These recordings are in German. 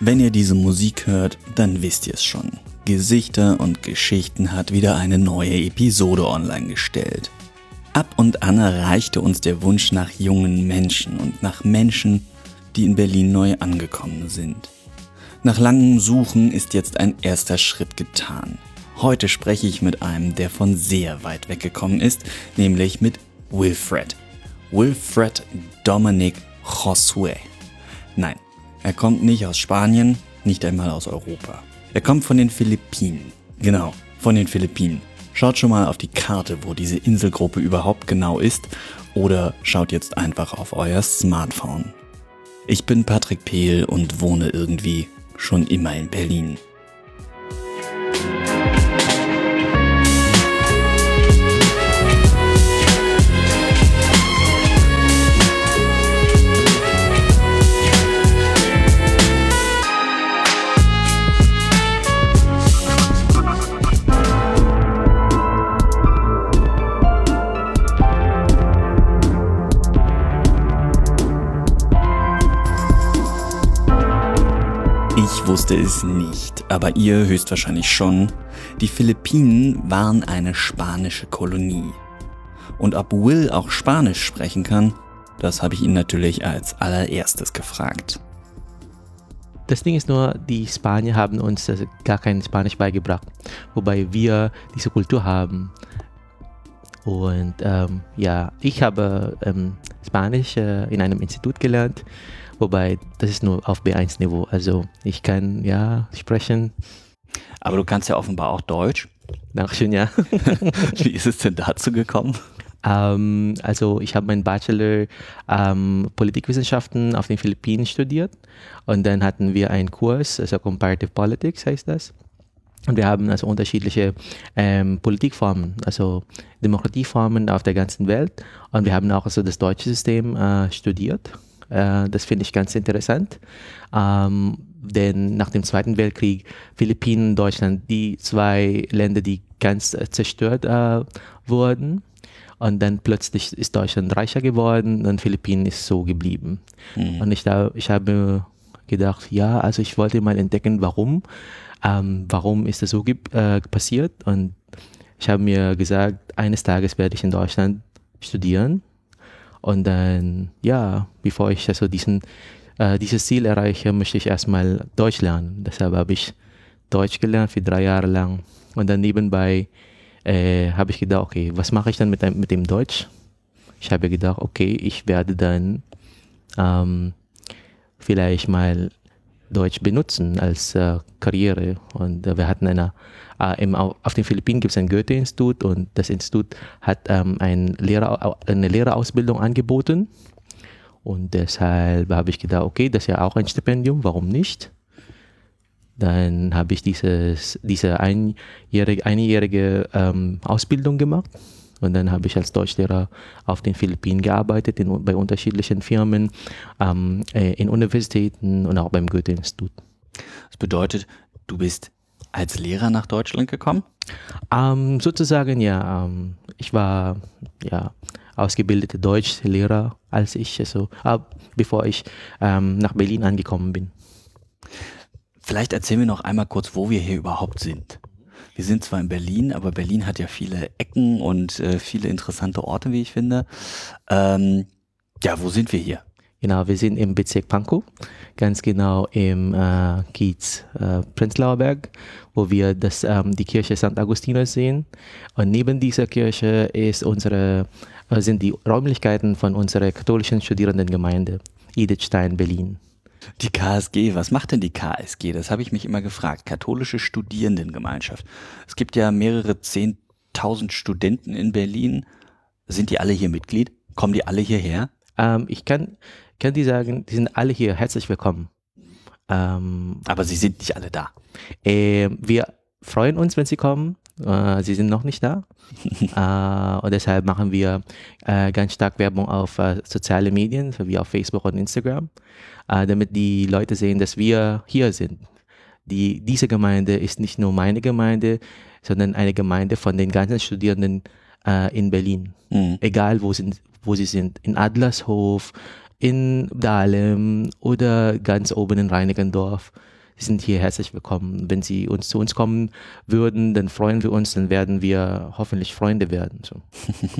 Wenn ihr diese Musik hört, dann wisst ihr es schon. Gesichter und Geschichten hat wieder eine neue Episode online gestellt. Ab und an erreichte uns der Wunsch nach jungen Menschen und nach Menschen, die in Berlin neu angekommen sind. Nach langem Suchen ist jetzt ein erster Schritt getan. Heute spreche ich mit einem, der von sehr weit weggekommen ist, nämlich mit Wilfred. Wilfred Dominic Josue. Nein, er kommt nicht aus Spanien, nicht einmal aus Europa. Er kommt von den Philippinen. Genau, von den Philippinen. Schaut schon mal auf die Karte, wo diese Inselgruppe überhaupt genau ist, oder schaut jetzt einfach auf euer Smartphone. Ich bin Patrick Pehl und wohne irgendwie schon immer in Berlin. Wusste es nicht, aber ihr höchstwahrscheinlich schon, die Philippinen waren eine spanische Kolonie. Und ob Will auch Spanisch sprechen kann, das habe ich ihn natürlich als allererstes gefragt. Das Ding ist nur, die Spanier haben uns gar kein Spanisch beigebracht, wobei wir diese Kultur haben. Und ähm, ja, ich habe ähm, Spanisch äh, in einem Institut gelernt Wobei, das ist nur auf B1-Niveau. Also ich kann ja sprechen. Aber du kannst ja offenbar auch Deutsch. Dankeschön, ja. Wie ist es denn dazu gekommen? Ähm, also ich habe meinen Bachelor ähm, Politikwissenschaften auf den Philippinen studiert und dann hatten wir einen Kurs, also Comparative Politics heißt das. Und wir haben also unterschiedliche ähm, Politikformen, also Demokratieformen auf der ganzen Welt. Und wir haben auch also das deutsche System äh, studiert äh, das finde ich ganz interessant. Ähm, denn nach dem Zweiten Weltkrieg, Philippinen, Deutschland, die zwei Länder, die ganz äh, zerstört äh, wurden. Und dann plötzlich ist Deutschland reicher geworden und Philippinen ist so geblieben. Mhm. Und ich, ich habe gedacht, ja, also ich wollte mal entdecken, warum. Ähm, warum ist das so äh, passiert? Und ich habe mir gesagt, eines Tages werde ich in Deutschland studieren und dann, ja, bevor ich also diesen, äh, dieses Ziel erreiche, möchte ich erstmal Deutsch lernen. Deshalb habe ich Deutsch gelernt für drei Jahre lang. Und dann nebenbei äh, habe ich gedacht, okay, was mache ich dann mit, mit dem Deutsch? Ich habe gedacht, okay, ich werde dann ähm, vielleicht mal Deutsch benutzen als äh, Karriere. Und äh, wir hatten eine äh, im, auf den Philippinen gibt es ein Goethe-Institut und das Institut hat ähm, ein Lehrer, eine Lehrerausbildung angeboten. Und deshalb habe ich gedacht, okay, das ist ja auch ein Stipendium, warum nicht? Dann habe ich dieses, diese einjährige, einjährige ähm, Ausbildung gemacht. Und dann habe ich als Deutschlehrer auf den Philippinen gearbeitet, in, bei unterschiedlichen Firmen, ähm, äh, in Universitäten und auch beim Goethe-Institut. Das bedeutet, du bist als Lehrer nach Deutschland gekommen? Ähm, sozusagen ja. Ähm, ich war ja ausgebildeter Deutschlehrer, als ich also äh, bevor ich ähm, nach Berlin angekommen bin. Vielleicht erzählen wir noch einmal kurz, wo wir hier überhaupt sind. Wir sind zwar in Berlin, aber Berlin hat ja viele Ecken und äh, viele interessante Orte, wie ich finde. Ähm, ja, wo sind wir hier? Genau, wir sind im Bezirk Pankow, ganz genau im äh, Kiez äh, Prenzlauer Berg, wo wir das, ähm, die Kirche St. Augustinus sehen. Und neben dieser Kirche ist unsere, äh, sind die Räumlichkeiten von unserer katholischen Studierendengemeinde Edithstein, Berlin. Die KSG, was macht denn die KSG? Das habe ich mich immer gefragt. Katholische Studierendengemeinschaft. Es gibt ja mehrere Zehntausend Studenten in Berlin. Sind die alle hier Mitglied? Kommen die alle hierher? Ähm, ich kann kann die sagen, die sind alle hier, herzlich willkommen. Ähm, Aber sie sind nicht alle da. Äh, wir freuen uns, wenn sie kommen. Äh, sie sind noch nicht da. äh, und deshalb machen wir äh, ganz stark Werbung auf äh, soziale Medien, so wie auf Facebook und Instagram, äh, damit die Leute sehen, dass wir hier sind. Die, diese Gemeinde ist nicht nur meine Gemeinde, sondern eine Gemeinde von den ganzen Studierenden in Berlin. Mhm. Egal wo, sind, wo sie sind. In Adlershof, in Dahlem oder ganz oben in Reinickendorf. Sie sind hier herzlich willkommen. Wenn Sie uns zu uns kommen würden, dann freuen wir uns, dann werden wir hoffentlich Freunde werden. So.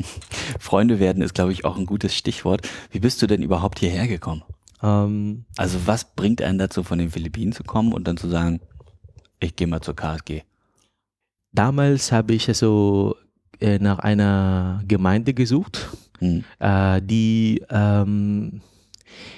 Freunde werden ist, glaube ich, auch ein gutes Stichwort. Wie bist du denn überhaupt hierher gekommen? Ähm, Also was bringt einen dazu, von den Philippinen zu kommen und dann zu sagen, ich gehe mal zur KSG? damals habe ich also äh, nach einer Gemeinde gesucht, Hm. äh, die ähm,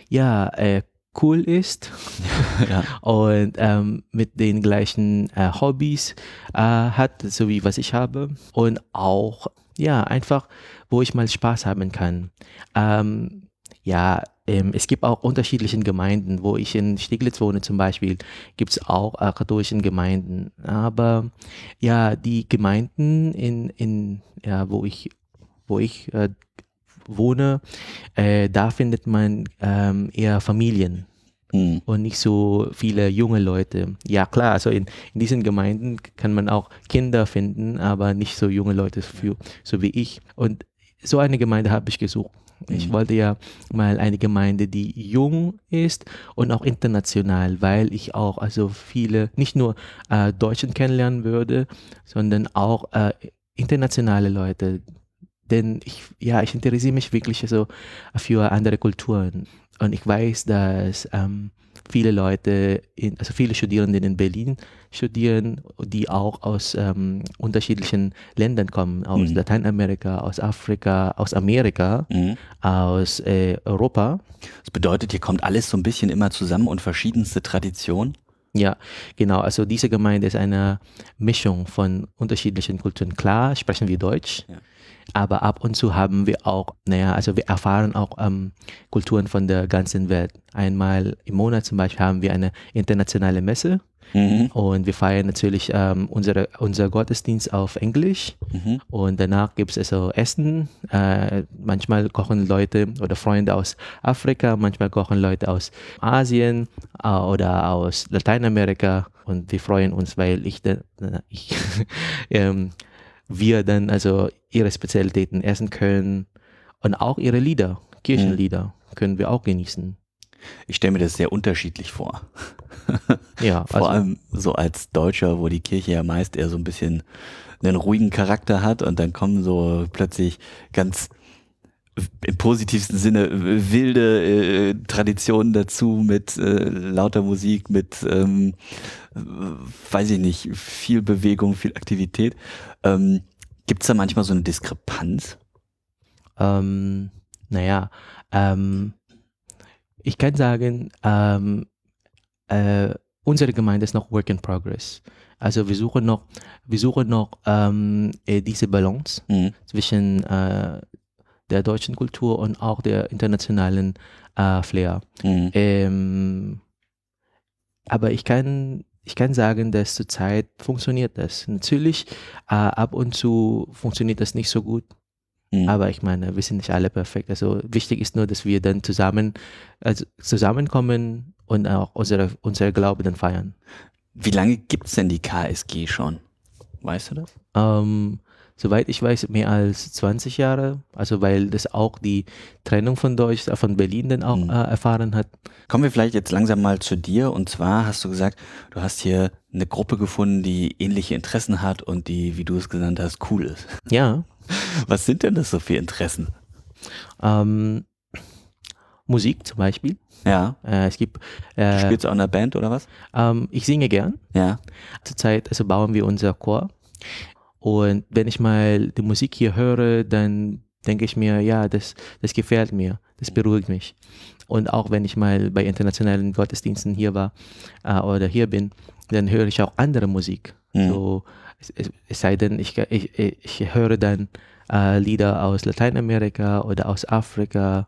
ja äh, cool ist Ja. und ähm, mit den gleichen äh, Hobbys äh, hat, so wie was ich habe und auch ja einfach, wo ich mal Spaß haben kann. Ähm, ja, ähm, es gibt auch unterschiedliche Gemeinden, wo ich in Steglitz wohne zum Beispiel, gibt es auch äh, katholische Gemeinden. Aber ja, die Gemeinden in, in ja, wo ich, wo ich äh, wohne, äh, da findet man ähm, eher Familien Hm. und nicht so viele junge Leute. Ja klar, also in, in diesen Gemeinden kann man auch Kinder finden, aber nicht so junge Leute für, so wie ich. Und so eine Gemeinde habe ich gesucht. Ich Mhm. wollte ja mal eine Gemeinde, die jung ist und auch international, weil ich auch also viele, nicht nur äh, Deutschen kennenlernen würde, sondern auch äh, internationale Leute. Denn ich, ja, ich interessiere mich wirklich so für andere Kulturen. Und ich weiß, dass ähm, viele Leute, in, also viele Studierende in Berlin studieren, die auch aus ähm, unterschiedlichen Ländern kommen, aus Mhm. Lateinamerika, aus Afrika, aus Amerika, Mhm. aus äh, Europa. Das bedeutet, hier kommt alles so ein bisschen immer zusammen und verschiedenste Traditionen. Ja, genau. Also diese Gemeinde ist eine Mischung von unterschiedlichen Kulturen. Klar sprechen wir Deutsch, Ja. Aber ab und zu haben wir auch, naja, also wir erfahren auch ähm, Kulturen von der ganzen Welt. Einmal im Monat zum Beispiel haben wir eine internationale Messe Mhm. und wir feiern natürlich ähm, unsere, unser Gottesdienst auf Englisch Mhm. und danach gibt es also Essen. Äh, manchmal kochen Leute oder Freunde aus Afrika, manchmal kochen Leute aus Asien äh, oder aus Lateinamerika. Und wir freuen uns, weil ich, äh, ich ähm, wir dann also ihre Spezialitäten essen können und auch ihre Lieder, Kirchenlieder, können wir auch genießen. Ich stelle mir das sehr unterschiedlich vor. Ja, Vor also, allem so als Deutscher, wo die Kirche ja meist eher so ein bisschen einen ruhigen Charakter hat und dann kommen so plötzlich ganz im positivsten Sinne wilde äh, Traditionen dazu mit äh, lauter Musik, mit, ähm, äh, weiß ich nicht, viel Bewegung, viel Aktivität. Ähm, Gibt es da manchmal so eine Diskrepanz? ähm, naja, ähm, ich kann sagen, ähm, äh, unsere Gemeinde ist noch Work in Progress. Also wir suchen noch, wir suchen noch ähm, äh, diese Balance Mhm. zwischen äh, der deutschen Kultur und auch der internationalen äh, Flair. Mhm. Ähm, aber ich kann, ich kann sagen, dass zurzeit funktioniert das. Natürlich, äh, ab und zu funktioniert das nicht so gut. Mhm. Aber ich meine, wir sind nicht alle perfekt. Also wichtig ist nur, dass wir dann zusammen also zusammenkommen und auch unsere, unser Glaube dann feiern. Wie lange gibt es denn die KSG schon? Weißt du das? Ähm, soweit ich weiß, mehr als 20 Jahre. Also weil das auch die Trennung von Deutsch, äh, von Berlin dann auch Mhm. äh, erfahren hat. Kommen wir vielleicht jetzt langsam mal zu dir. Und zwar hast du gesagt, du hast hier eine Gruppe gefunden, die ähnliche Interessen hat und die, wie du es genannt hast, cool ist. Ja. Was sind denn das so für Interessen? Ähm, Musik zum Beispiel. Ja. Äh, es gibt, äh, Spielst du auch in einer Band oder was? ähm, ich singe gern. Ja. Zurzeit also bauen wir unser Chor. Und wenn ich mal die Musik hier höre, dann denke ich mir, ja, das, das gefällt mir, das beruhigt mich. Und auch wenn ich mal bei internationalen Gottesdiensten hier war äh, oder hier bin, dann höre ich auch andere Musik. Mhm. So, es, es, sei denn, ich, ich, ich höre dann äh, Lieder aus Lateinamerika oder aus Afrika.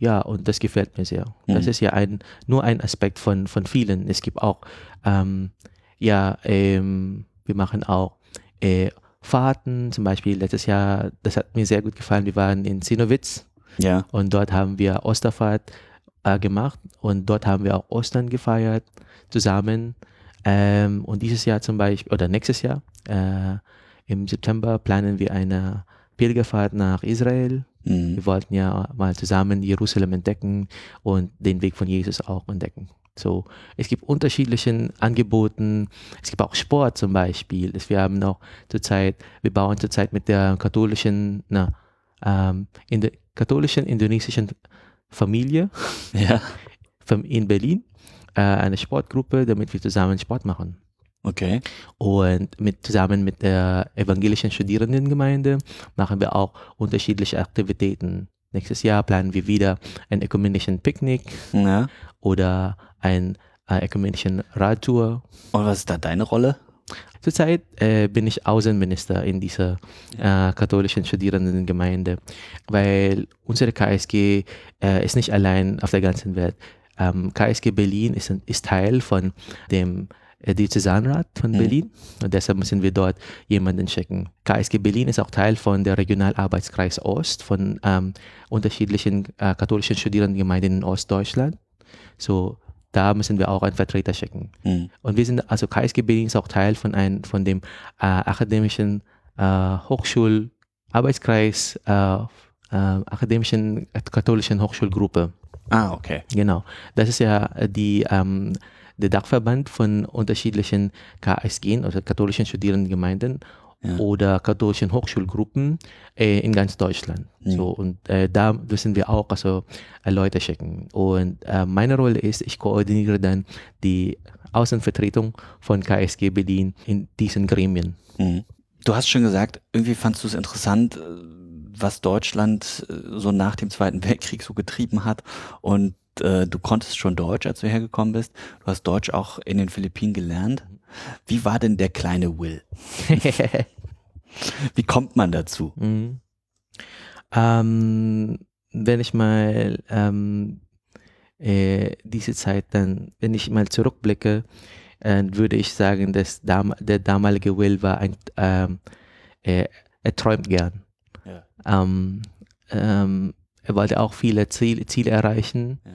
Ja, und das gefällt mir sehr. Das Mhm. ist ja ein, nur ein Aspekt von, von vielen. Es gibt auch, ähm, ja, ähm, wir machen auch äh, Fahrten, zum Beispiel letztes Jahr, das hat mir sehr gut gefallen, wir waren in Sinowitz Ja. und dort haben wir Osterfahrt äh, gemacht und dort haben wir auch Ostern gefeiert zusammen. Ähm, und dieses Jahr zum Beispiel, oder nächstes Jahr, äh, im September planen wir eine Pilgerfahrt nach Israel Mhm. Wir wollten ja mal zusammen Jerusalem entdecken und den Weg von Jesus auch entdecken. So, es gibt unterschiedliche Angeboten. Es gibt auch Sport zum Beispiel. Wir haben noch zurzeit, wir bauen zurzeit mit der katholischen, na, ähm, in der katholischen indonesischen Familie Ja. in Berlin äh, eine Sportgruppe, damit wir zusammen Sport machen. Okay. Und mit, zusammen mit der evangelischen Studierendengemeinde machen wir auch unterschiedliche Aktivitäten. Nächstes Jahr planen wir wieder einen ökumenischen Picknick Ja. oder ein äh, ökumenischen Radtour. Und was ist da deine Rolle? Zurzeit äh, bin ich Außenminister in dieser äh, katholischen Studierendengemeinde, weil unsere KSG äh, ist nicht allein auf der ganzen Welt. Ähm, KSG Berlin ist, ein- ist Teil von dem Diözesanrat von Mhm. Berlin und deshalb müssen wir dort jemanden schicken. KSG Berlin ist auch Teil von der Regionalarbeitskreis Ost von ähm, unterschiedlichen äh, katholischen Studierendengemeinden in Ostdeutschland. So, da müssen wir auch einen Vertreter schicken. Mhm. Und wir sind, also KSG Berlin ist auch Teil von, ein, von dem äh, akademischen äh, Hochschularbeitskreis, äh, äh, akademischen äh, katholischen Hochschulgruppe. Ah, okay. Genau. Das ist ja äh, die, ähm, der Dachverband von unterschiedlichen KSG, also katholischen Studierendengemeinden Ja. oder katholischen Hochschulgruppen äh, in ganz Deutschland. Mhm. So, und äh, da müssen wir auch also, äh, Leute schicken. Und äh, meine Rolle ist, ich koordiniere dann die Außenvertretung von KSG Berlin in diesen Gremien. Mhm. Du hast schon gesagt, irgendwie fandst du es interessant, äh, was Deutschland äh, so nach dem Zweiten Weltkrieg so getrieben hat. Und äh, du konntest schon Deutsch, als du hergekommen bist. Du hast Deutsch auch in den Philippinen gelernt. Wie war denn der kleine Will? Wie kommt man dazu? Mhm. Ähm, wenn ich mal ähm, äh, diese Zeit dann, wenn ich mal zurückblicke, äh, würde ich sagen, dass dam der damalige Will war ein, ähm, äh, er träumt gern. Ja. Er wollte auch viele Ziele, Ziele erreichen. Ja.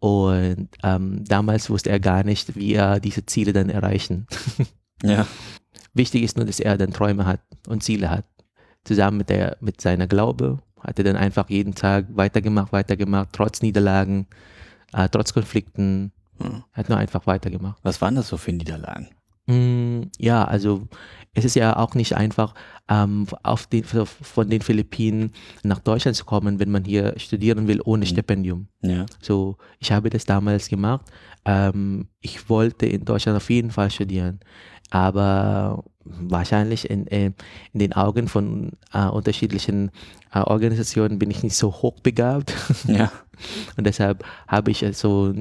Und ähm, damals wusste er gar nicht, wie er diese Ziele dann erreichen. Ja. Wichtig ist nur, dass er dann Träume hat und Ziele hat. Zusammen mit, der, mit seiner Glaube hat er dann einfach jeden Tag weitergemacht, weitergemacht, trotz Niederlagen, äh, trotz Konflikten, Hm. hat nur einfach weitergemacht. Was waren das so für Niederlagen? Mm, ja, also es ist ja auch nicht einfach, ähm, auf den, von den Philippinen nach Deutschland zu kommen, wenn man hier studieren will ohne Mhm. Stipendium. Ja. So, ich habe das damals gemacht. Ähm, ich wollte in Deutschland auf jeden Fall studieren, aber wahrscheinlich in, äh, in den Augen von äh, unterschiedlichen äh, Organisationen bin ich nicht so hochbegabt Ja. und deshalb habe ich also,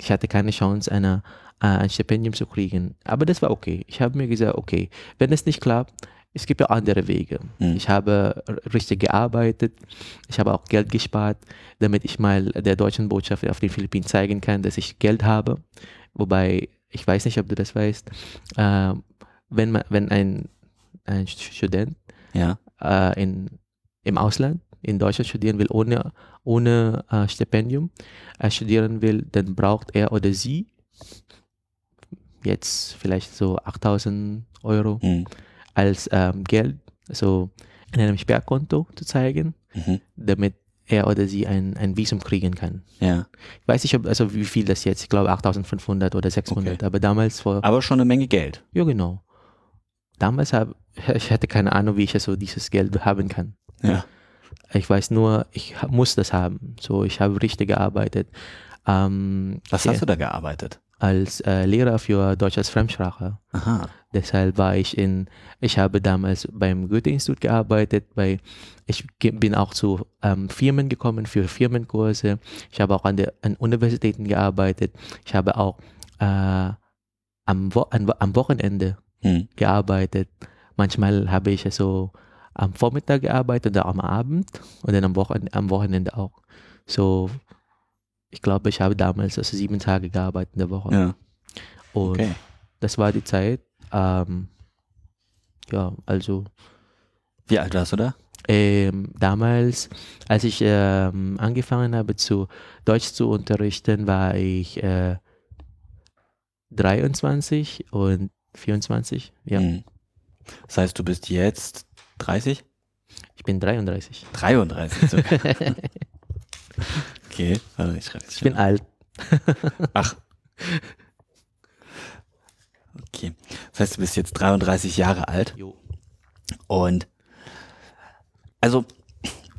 ich hatte keine Chance, eine, äh, ein Stipendium zu kriegen. Aber das war okay. Ich habe mir gesagt, okay, wenn es nicht klappt, es gibt ja andere Wege. Mhm. Ich habe richtig gearbeitet. Ich habe auch Geld gespart, damit ich mal der deutschen Botschaft auf den Philippinen zeigen kann, dass ich Geld habe. Wobei, ich weiß nicht, ob du das weißt, äh, wenn, man, wenn ein, ein Student Ja. äh, in, im Ausland, in Deutschland studieren will, ohne, ohne äh, Stipendium äh, studieren will, dann braucht er oder sie jetzt vielleicht so 8000 Euro Mhm. als ähm, Geld, so in einem Sperrkonto zu zeigen, Mhm. damit er oder sie ein, ein Visum kriegen kann. Ja. Ich weiß nicht, ob, also wie viel das jetzt, ich glaube 8500 oder 600, aber damals vor, Aber schon eine Menge Geld. ja genau. Damals habe ich hatte keine Ahnung, wie ich so dieses Geld haben kann. Ja. Ich weiß nur, ich muss das haben. So, ich habe richtig gearbeitet. Ähm, Was hast du da gearbeitet? Als äh, Lehrer für Deutsch als Fremdsprache. Aha. Deshalb war ich in, ich habe damals beim Goethe-Institut gearbeitet, bei, ich bin auch zu ähm, Firmen gekommen für Firmenkurse. Ich habe auch an, der, an Universitäten gearbeitet. Ich habe auch äh, am, Wo an, am Wochenende Hm. gearbeitet. Manchmal habe ich so am Vormittag gearbeitet oder am Abend und dann am, Wochen am Wochenende auch. So, ich glaube, ich habe damals also sieben Tage gearbeitet in der Woche. Ja. Und Okay. das war die Zeit. Ähm, ja, also Wie alt warst du da? ähm, damals, als ich ähm, angefangen habe, zu Deutsch zu unterrichten, war ich äh, 23 und 24. Ja, Hm. Das heißt, du bist jetzt 30? Ich bin 33. 33 sogar. okay, warte, ich schreibe Ich bin alt. Ach. Okay. Das heißt, du bist jetzt 33 Jahre alt Jo. und also,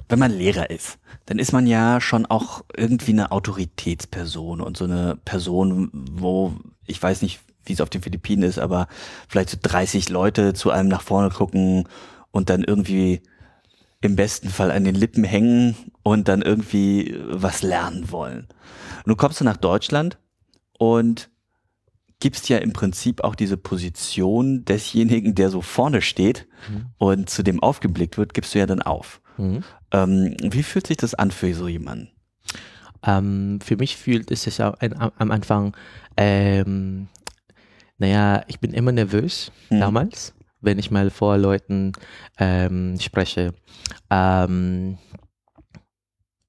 wenn man Lehrer ist, dann ist man ja schon auch irgendwie eine Autoritätsperson und so eine Person, wo, ich weiß nicht, wie es auf den Philippinen ist, aber vielleicht so 30 Leute zu einem nach vorne gucken und dann irgendwie im besten Fall an den Lippen hängen und dann irgendwie was lernen wollen. Du kommst du nach Deutschland und gibst ja im Prinzip auch diese Position desjenigen, der so vorne steht und zu dem aufgeblickt wird, gibst du ja dann auf. Mhm. Ähm, wie fühlt sich das an für so jemanden? Ähm, für mich fühlt es sich auch ein, am am Anfang, ähm, naja, ich bin immer nervös Mhm. damals, wenn ich mal vor Leuten ähm, spreche. Ähm,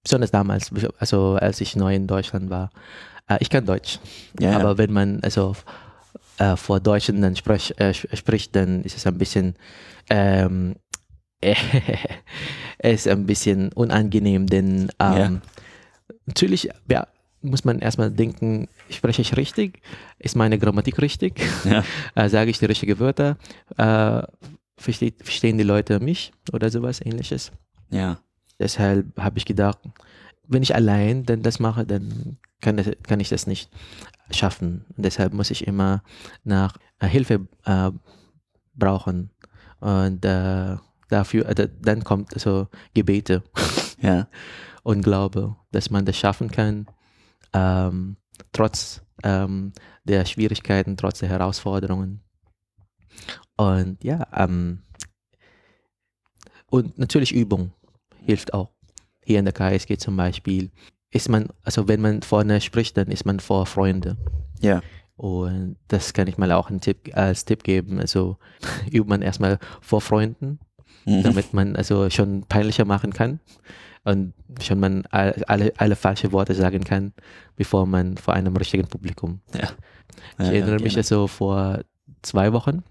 besonders damals, also als ich neu in Deutschland war. Äh, ich kann Deutsch, Ja, ja. aber wenn man also äh, vor Deutschen dann sprech, äh, sp- spricht, dann ist es ein bisschen ähm, ist ein bisschen unangenehm, denn ähm, natürlich ja, muss man erstmal denken, spreche ich richtig? Ist meine Grammatik richtig? Ja. äh, sage ich die richtigen Wörter? Äh, versteht, verstehen die Leute mich oder sowas ähnliches? Ja. Deshalb habe ich gedacht, wenn ich allein dann das mache, dann kann, das, kann ich das nicht schaffen. Deshalb muss ich immer nach äh, Hilfe äh, brauchen. Und äh, dafür, äh, dann kommt so Gebete Ja. und Glaube, dass man das schaffen kann, ähm, trotz ähm, der Schwierigkeiten, trotz der Herausforderungen. Und ja, ähm, und natürlich Übung hilft auch. Hier in der KSG zum Beispiel ist man, also wenn man vorne spricht, dann ist man vor Freunde. Ja. Und das kann ich mal auch einen Tipp, als Tipp geben. Also übt man erstmal vor Freunden, Mhm. damit man also schon peinlicher machen kann und schon man all- alle, alle falsche Worte sagen kann, bevor man vor einem richtigen Publikum. Ja. Ich Ja, erinnere ja, mich also vor zwei Wochen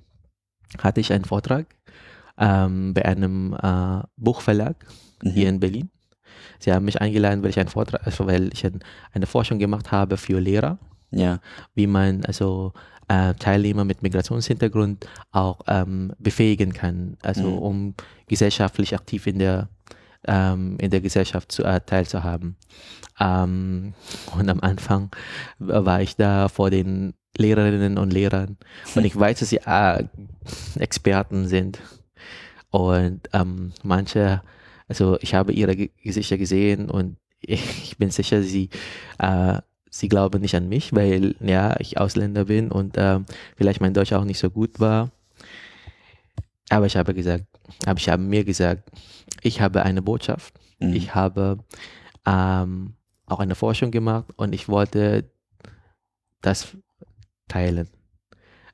hatte ich einen Vortrag ähm, bei einem äh, Buchverlag hier Mhm. in Berlin. Sie haben mich eingeladen, weil ich einen Vortrag, also weil ich ein, eine Forschung gemacht habe für Lehrer Ja. wie man also äh, Teilnehmer mit Migrationshintergrund auch ähm, befähigen kann, also Mhm. um gesellschaftlich aktiv in der ähm, in der Gesellschaft zu, äh, teilzuhaben. Ähm, und am Anfang war ich da vor den Lehrerinnen und Lehrern und ich weiß, dass sie äh, Experten sind und ähm, manche, also ich habe ihre Ge- Gesichter gesehen und ich bin sicher, sie äh, sie glauben nicht an mich, weil ja, ich Ausländer bin und ähm, vielleicht mein Deutsch auch nicht so gut war. Aber ich habe gesagt, aber ich habe mir gesagt, ich habe eine Botschaft. Mhm. Ich habe ähm, auch eine Forschung gemacht und ich wollte das teilen.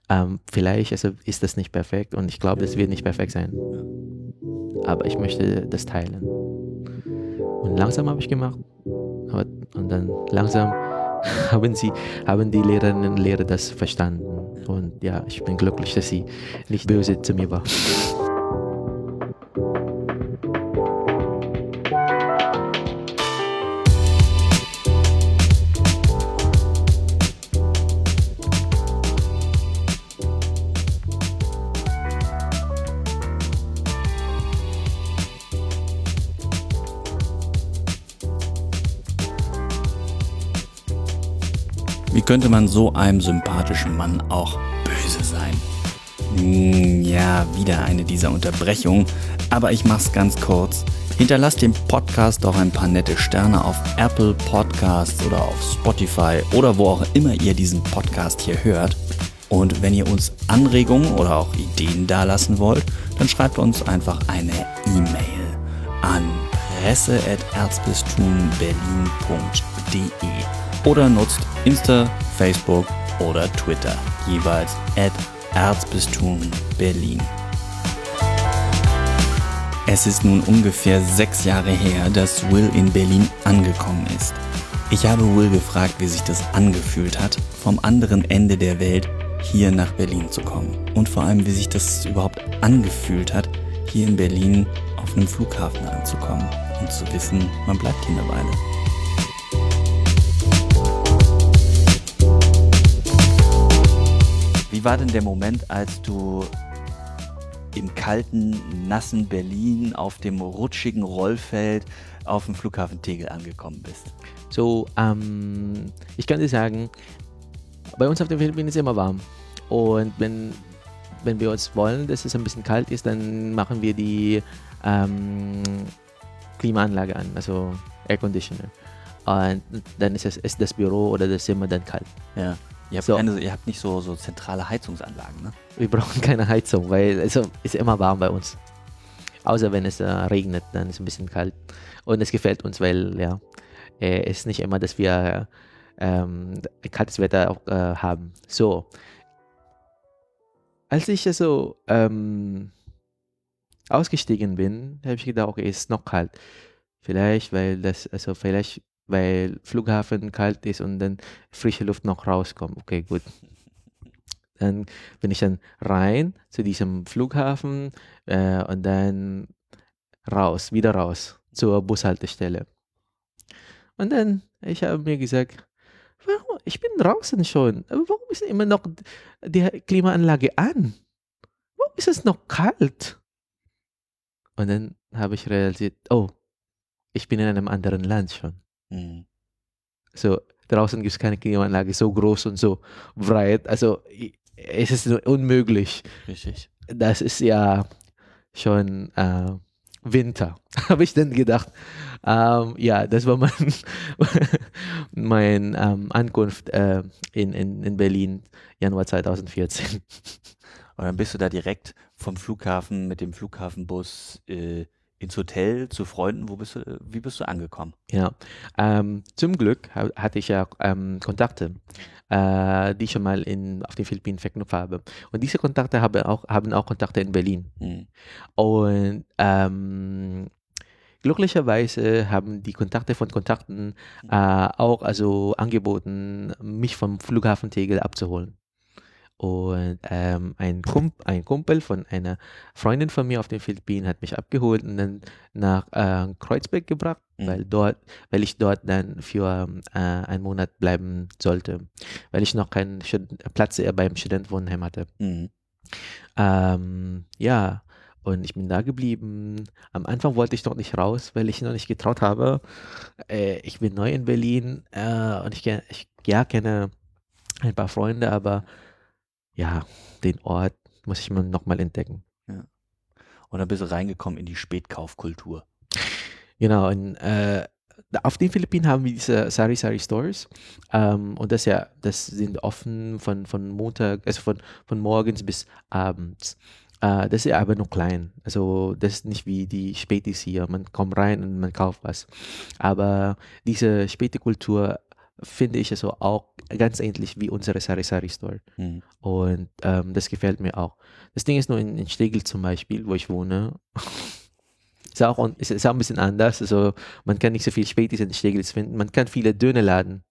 Ähm, vielleicht also ist das nicht perfekt und ich glaube, es wird nicht perfekt sein. Aber ich möchte das teilen. Und langsam habe ich gemacht. Aber, und dann langsam haben sie, haben die Lehrerinnen und Lehrer das verstanden. Und ja, ich bin glücklich, dass sie nicht böse zu mir war. Wie könnte man so einem sympathischen Mann auch böse sein? Hm, Ja, wieder eine dieser Unterbrechungen, aber ich mach's ganz kurz. Hinterlasst dem Podcast doch ein paar nette Sterne auf Apple Podcasts oder auf Spotify oder wo auch immer ihr diesen Podcast hier hört. Und wenn ihr uns Anregungen oder auch Ideen dalassen wollt, dann schreibt uns einfach eine E-Mail an presse.erzbistumberlin.de oder nutzt Insta, Facebook oder Twitter, jeweils at Erzbistum Berlin. Es ist nun ungefähr sechs Jahre her, dass Will in Berlin angekommen ist. Ich habe Will gefragt, wie sich das angefühlt hat, vom anderen Ende der Welt hier nach Berlin zu kommen. Und vor allem, wie sich das überhaupt angefühlt hat, hier in Berlin auf einem Flughafen anzukommen und zu wissen, man bleibt hier eine Weile. Wie war denn der Moment, als du im kalten, nassen Berlin auf dem rutschigen Rollfeld auf dem Flughafen Tegel angekommen bist? So, ähm, ich kann dir sagen, bei uns auf den Philippinen ist es immer warm. Und wenn, wenn wir uns wollen, dass es ein bisschen kalt ist, dann machen wir die ähm, Klimaanlage an, also Air Conditioner. Und dann ist, es, ist das Büro oder das Zimmer dann kalt. Ja. Ihr habt, So. keine, ihr habt nicht so, so zentrale Heizungsanlagen, ne? Wir brauchen keine Heizung, weil es ist immer warm bei uns. Außer wenn es äh, regnet, dann ist es ein bisschen kalt. Und es gefällt uns, weil ja, äh, es ist nicht immer, dass wir ähm, kaltes Wetter auch äh, haben. So, als ich also ähm, ausgestiegen bin, habe ich gedacht, okay, es ist noch kalt. Vielleicht, weil das, also vielleicht, weil Flughafen kalt ist und dann frische Luft noch rauskommt. Okay, gut. Dann bin ich dann rein zu diesem Flughafen äh, und dann raus, wieder raus zur Bushaltestelle. Und dann, ich habe mir gesagt, warum, ich bin draußen schon, aber warum ist immer noch die Klimaanlage an? Warum ist es noch kalt? Und dann habe ich realisiert, oh, ich bin in einem anderen Land schon. Mhm. So, draußen gibt es keine Klimaanlage so groß und so breit. Also, es ist unmöglich. Richtig. Das ist ja schon äh, Winter, habe ich dann gedacht. Ähm, ja, das war mein, mein ähm, Ankunft äh, in, in, in Berlin, Januar 2014. Und dann bist du da direkt vom Flughafen mit dem Flughafenbus äh, ins Hotel zu Freunden. Wo bist du, wie bist du angekommen? Ja, ähm, zum Glück ha hatte ich ja ähm, Kontakte, äh, die ich schon mal in, auf den Philippinen verknüpft habe. Und diese Kontakte habe auch, haben auch Kontakte in Berlin. Mhm. Und ähm, glücklicherweise haben die Kontakte von Kontakten äh, auch also angeboten, mich vom Flughafen Tegel abzuholen. Und ähm, ein, Kump ein Kumpel von einer Freundin von mir auf den Philippinen hat mich abgeholt und dann nach äh, Kreuzberg gebracht, Mhm. weil dort, weil ich dort dann für äh, einen Monat bleiben sollte, weil ich noch keinen Platz beim Studentenwohnheim hatte. Mhm. Ähm, ja, und ich bin da geblieben. Am Anfang wollte ich noch nicht raus, weil ich noch nicht getraut habe. Äh, ich bin neu in Berlin äh, und ich, ich ja, kenne ein paar Freunde, aber ja, den Ort muss ich mal nochmal entdecken. Und dann bist du reingekommen in die Spätkaufkultur. Genau, und äh, auf den Philippinen haben wir diese Sari Sari Stores. Ähm, und das ja, das sind offen von, von Montag, also von, von morgens bis abends. Äh, das ist ja aber nur klein. Also das ist nicht wie die Spätis hier. Man kommt rein und man kauft was. Aber diese Späti-Kultur finde ich also auch ganz ähnlich wie unsere Sari Sari Store. Mhm. Und ähm, das gefällt mir auch. Das Ding ist nur in, in Stegel zum Beispiel, wo ich wohne, ist auch, ist, ist auch ein bisschen anders. Also man kann nicht so viel Spätis in Steglitz finden. Man kann viele Dönerladen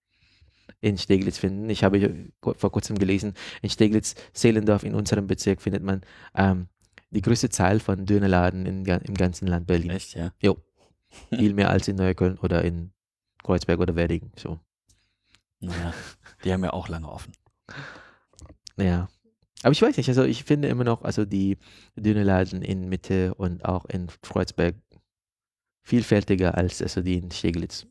in Steglitz finden. Ich habe vor kurzem gelesen, in Steglitz, Seelendorf, in unserem Bezirk findet man ähm, die größte Zahl von Dönerladen in, im ganzen Land Berlin. Echt, ja? Jo. Viel mehr als in Neukölln oder in Kreuzberg oder Wedding. So. Naja, die haben ja auch lange offen. Ja. Aber ich weiß nicht, also ich finde immer noch, also die Dönerladen in Mitte und auch in Kreuzberg vielfältiger als also die in Steglitz.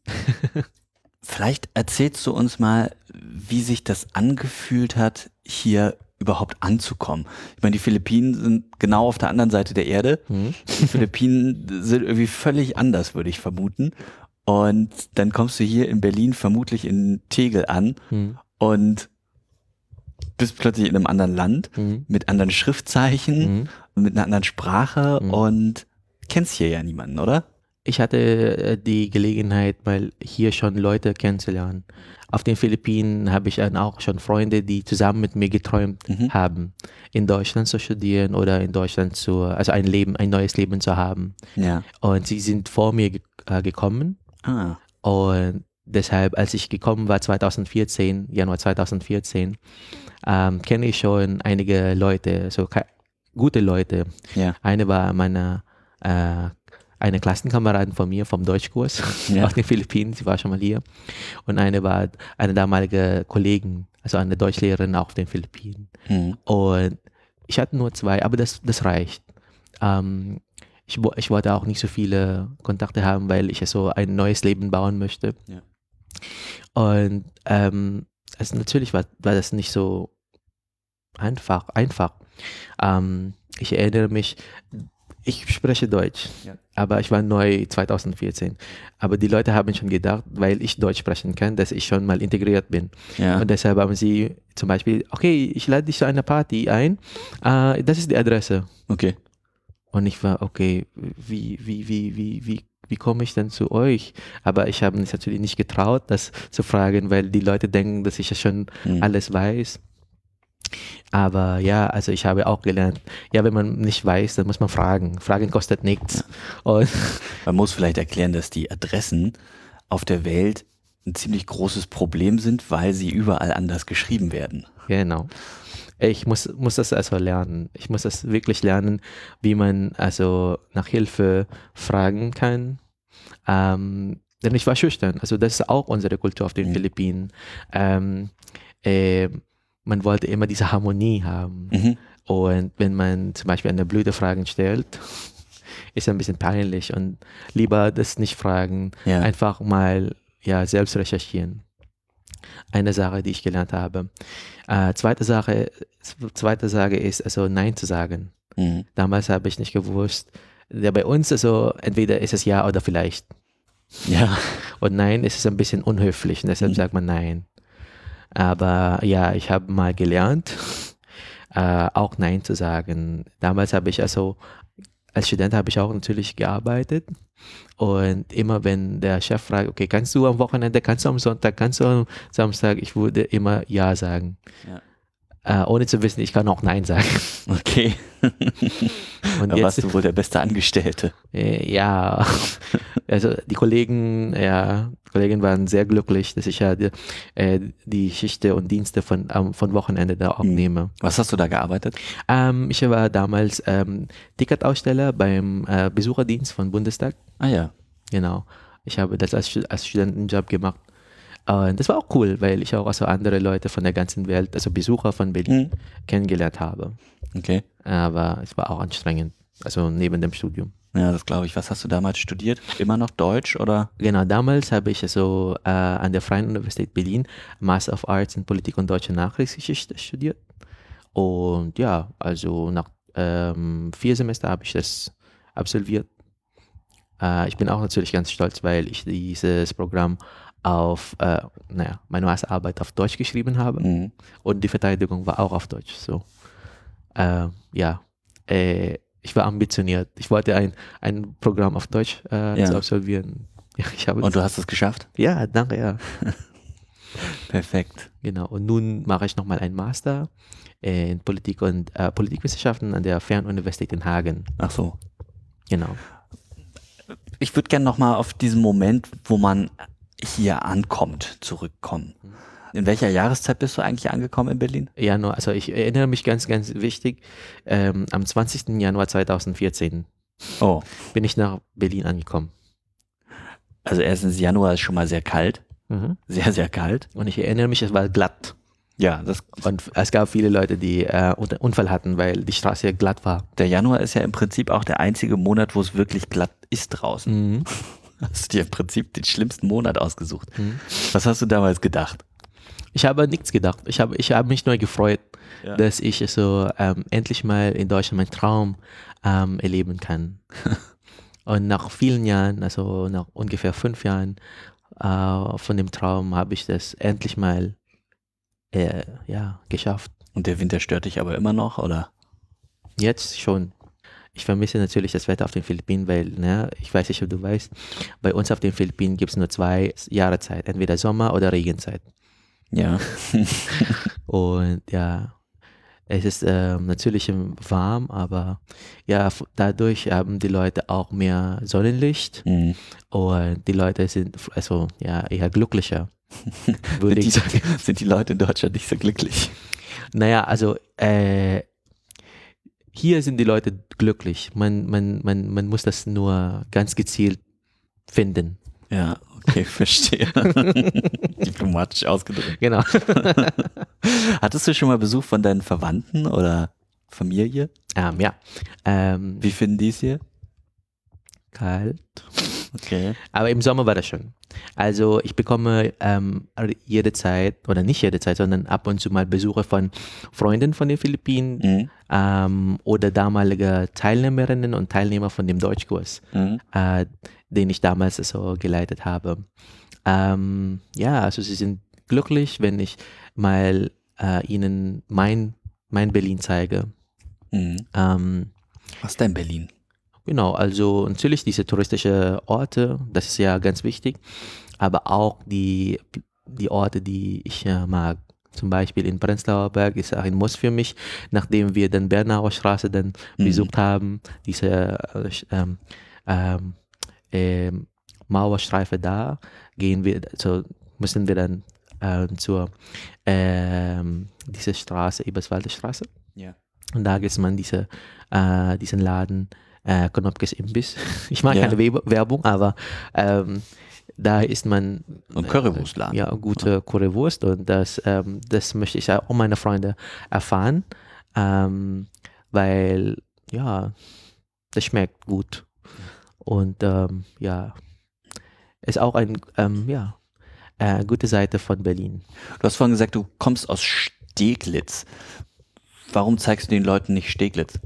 Vielleicht erzählst du uns mal, wie sich das angefühlt hat, hier überhaupt anzukommen. Ich meine, die Philippinen sind genau auf der anderen Seite der Erde. Hm? Die Philippinen sind irgendwie völlig anders, würde ich vermuten. Und dann kommst du hier in Berlin vermutlich in Tegel an Hm? und bist plötzlich in einem anderen Land Hm? mit anderen Schriftzeichen, Hm? mit einer anderen Sprache Mhm. und kennst hier ja niemanden, oder? Ich hatte äh, die Gelegenheit, mal hier schon Leute kennenzulernen. Auf den Philippinen habe ich dann auch schon Freunde, die zusammen mit mir geträumt Mhm. haben, in Deutschland zu studieren oder in Deutschland zu, also ein Leben, ein neues Leben zu haben. Ja. Und sie sind vor mir ge äh, gekommen Ah. Und deshalb, als ich gekommen war 2014, Januar 2014, ähm, kenne ich schon einige Leute, so gute Leute. Ja. Eine war meine äh, eine Klassenkameradin von mir vom Deutschkurs Ja. aus den Philippinen, sie war schon mal hier. Und eine war eine damalige Kollegin, also eine Deutschlehrerin auf den Philippinen. Mhm. Und ich hatte nur zwei, aber das, das reicht. Ähm, ich, ich wollte auch nicht so viele Kontakte haben, weil ich so ein neues Leben bauen möchte. Ja. Und ähm, also natürlich war, war das nicht so einfach. einfach. Ähm, ich erinnere mich, ich spreche Deutsch, Ja. aber ich war neu 2014. Aber die Leute haben schon gedacht, weil ich Deutsch sprechen kann, dass ich schon mal integriert bin. Ja. Und deshalb haben sie zum Beispiel, okay, ich lade dich zu einer Party ein, äh, das ist die Adresse. Okay. Und ich war, okay, wie, wie, wie, wie, wie, wie komme ich denn zu euch? Aber ich habe mich natürlich nicht getraut, das zu fragen, weil die Leute denken, dass ich ja schon Mhm. alles weiß. Aber ja, also ich habe auch gelernt, ja, wenn man nicht weiß, dann muss man fragen. Fragen kostet nichts. Und Man muss vielleicht erklären, dass die Adressen auf der Welt ein ziemlich großes Problem sind, weil sie überall anders geschrieben werden. Genau. Ich muss, muss das also lernen. Ich muss das wirklich lernen, wie man also nach Hilfe fragen kann. Ähm, denn ich war schüchtern. Also das ist auch unsere Kultur auf den Mhm. Philippinen. Ähm, äh, man wollte immer diese Harmonie haben. Mhm. Und wenn man zum Beispiel eine blöde Frage stellt, ist ein bisschen peinlich und lieber das nicht fragen, Ja. einfach mal ja, selbst recherchieren. Eine Sache, die ich gelernt habe. Äh, zweite Sache, zweite Sache ist also Nein zu sagen. Mhm. Damals habe ich nicht gewusst. Ja, bei uns also entweder ist es ja oder vielleicht. Ja. Und Nein ist es ein bisschen unhöflich und deshalb Mhm. sagt man Nein. Aber ja, ich habe mal gelernt, äh, auch Nein zu sagen. Damals habe ich also, als Student habe ich auch natürlich gearbeitet. Und immer wenn der Chef fragt, okay, kannst du am Wochenende, kannst du am Sonntag, kannst du am Samstag, ich würde immer Ja sagen. Äh, ohne zu wissen, ich kann auch Nein sagen. Okay. Und Da warst jetzt, du wohl der beste Angestellte. äh, ja, also die Kollegen, ja, die Kollegen waren sehr glücklich, dass ich ja die, äh, die Schichte und Dienste von, ähm, von Wochenende da auch Mhm. nehme. Was hast du da gearbeitet? Ähm, ich war damals ähm, Ticketaussteller beim äh, Besucherdienst von Bundestag. Ah ja. Genau. Ich habe das als, als Studentenjob gemacht. Und das war auch cool, weil ich auch also andere Leute von der ganzen Welt, also Besucher von Berlin, Mhm. kennengelernt habe. Okay. Aber es war auch anstrengend, also neben dem Studium. Ja, das glaube ich. Was hast du damals studiert? Immer noch Deutsch oder? Genau, damals habe ich also äh, an der Freien Universität Berlin Master of Arts in Politik und Deutsche Nachkriegsgeschichte studiert. Und ja, also nach ähm, vier Semester habe ich das absolviert. Äh, ich bin auch natürlich ganz stolz, weil ich dieses Programm auf, äh, naja, meine Masterarbeit auf Deutsch geschrieben habe Mhm. und die Verteidigung war auch auf Deutsch. So, äh, ja, äh, ich war ambitioniert. Ich wollte ein, ein Programm auf Deutsch äh, Ja. absolvieren. Ja, ich habe Und du hast es geschafft? ja, danke, ja. Perfekt. Genau. Und nun mache ich nochmal einen Master in Politik und äh, Politikwissenschaften an der Fernuniversität in Hagen. Ach so. Genau. Ich würde gerne nochmal auf diesen Moment, wo man hier ankommt, zurückkommen. In welcher Jahreszeit bist du eigentlich angekommen in Berlin? Januar, also ich erinnere mich ganz, ganz wichtig, ähm, am 20. Januar 2014 Oh. bin ich nach Berlin angekommen. Also erstens Januar ist schon mal sehr kalt. Mhm. Sehr, sehr kalt. Und ich erinnere mich, es war glatt. Ja, das, Und es gab viele Leute, die äh, Unfall hatten, weil die Straße glatt war. der Januar ist ja im Prinzip auch der einzige Monat, wo es wirklich glatt ist draußen. Mhm. Hast du dir im Prinzip den schlimmsten Monat ausgesucht. Mhm. Was hast du damals gedacht? Ich habe nichts gedacht. Ich habe, ich habe mich nur gefreut, Ja. dass ich so ähm, endlich mal in Deutschland meinen Traum ähm, erleben kann. Und nach vielen Jahren, also nach ungefähr fünf Jahren äh, von dem Traum, habe ich das endlich mal äh, ja, geschafft. Und der Winter stört dich aber immer noch, oder? Jetzt schon. Ich vermisse natürlich das Wetter auf den Philippinen, weil, ne, ich weiß nicht, ob du weißt, bei uns auf den Philippinen gibt es nur zwei Jahreszeit, entweder Sommer oder Regenzeit. Ja. Und ja, es ist ähm, natürlich warm, aber ja, dadurch haben die Leute auch mehr Sonnenlicht Mhm. und die Leute sind also ja eher glücklicher, würde Sind ich sagen. die, sind die Leute in Deutschland nicht so glücklich? Naja, also äh, hier sind die Leute glücklich. Man, man, man, man muss das nur ganz gezielt finden. Ja, okay, verstehe. Diplomatisch ausgedrückt. Genau. Hattest du schon mal Besuch von deinen Verwandten oder Familie? Ähm, ja. Ähm, Wie finden die es hier? kalt. Okay. Aber im Sommer war das schon. Also ich bekomme ähm, jede Zeit, oder nicht jede Zeit, sondern ab und zu mal Besuche von Freunden von den Philippinen Mhm. ähm, oder damalige Teilnehmerinnen und Teilnehmer von dem Deutschkurs, Mhm. äh, den ich damals so geleitet habe. Ähm, ja, also sie sind glücklich, wenn ich mal äh, ihnen mein, mein Berlin zeige. Mhm. Ähm, Was ist denn Berlin? Genau, also natürlich diese touristischen Orte, das ist ja ganz wichtig, aber auch die, die Orte, die ich äh, mag. Zum Beispiel in Prenzlauer Berg ist auch ein Muss für mich, nachdem wir dann Bernauer Straße dann Mhm. besucht haben, diese äh, ähm, ähm, ähm, Mauerstreife da, gehen wir, also müssen wir dann äh, zur ähm, diese Straße, Eberswalder Straße. Ja. Und da gibt man diese, äh, diesen Laden, äh, Knopkes Imbiss. Ich mag Ja. keine Werbung, aber ähm, da ist man Ein Currywurstladen. ja gute Currywurst und das, ähm, das möchte ich auch meine Freunde erfahren, ähm, weil ja, das schmeckt gut und ähm, ja, ist auch ein ähm, ja äh, gute Seite von Berlin. Du hast vorhin gesagt, du kommst aus Steglitz. Warum zeigst du den Leuten nicht Steglitz?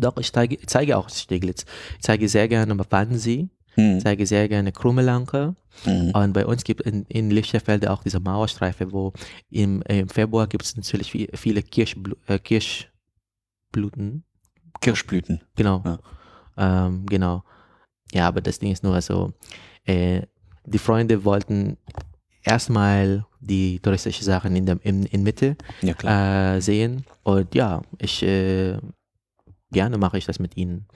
Doch, ich zeige, zeige auch Steglitz. Ich zeige sehr gerne Wannsee, Mhm. zeige sehr gerne Krummelanke. Mhm. Und bei uns gibt in, in Lichterfelde auch diese Mauerstreife, wo im, im Februar gibt es natürlich vi- viele Kirschblu äh, Kirschblüten. Kirschblüten. Genau. Ja. Ähm, genau. Ja, aber das Ding ist nur so, äh, die Freunde wollten erstmal die touristischen Sachen in der in, in Mitte Ja, klar. äh, sehen. Und ja, ich äh, gerne mache ich das mit ihnen.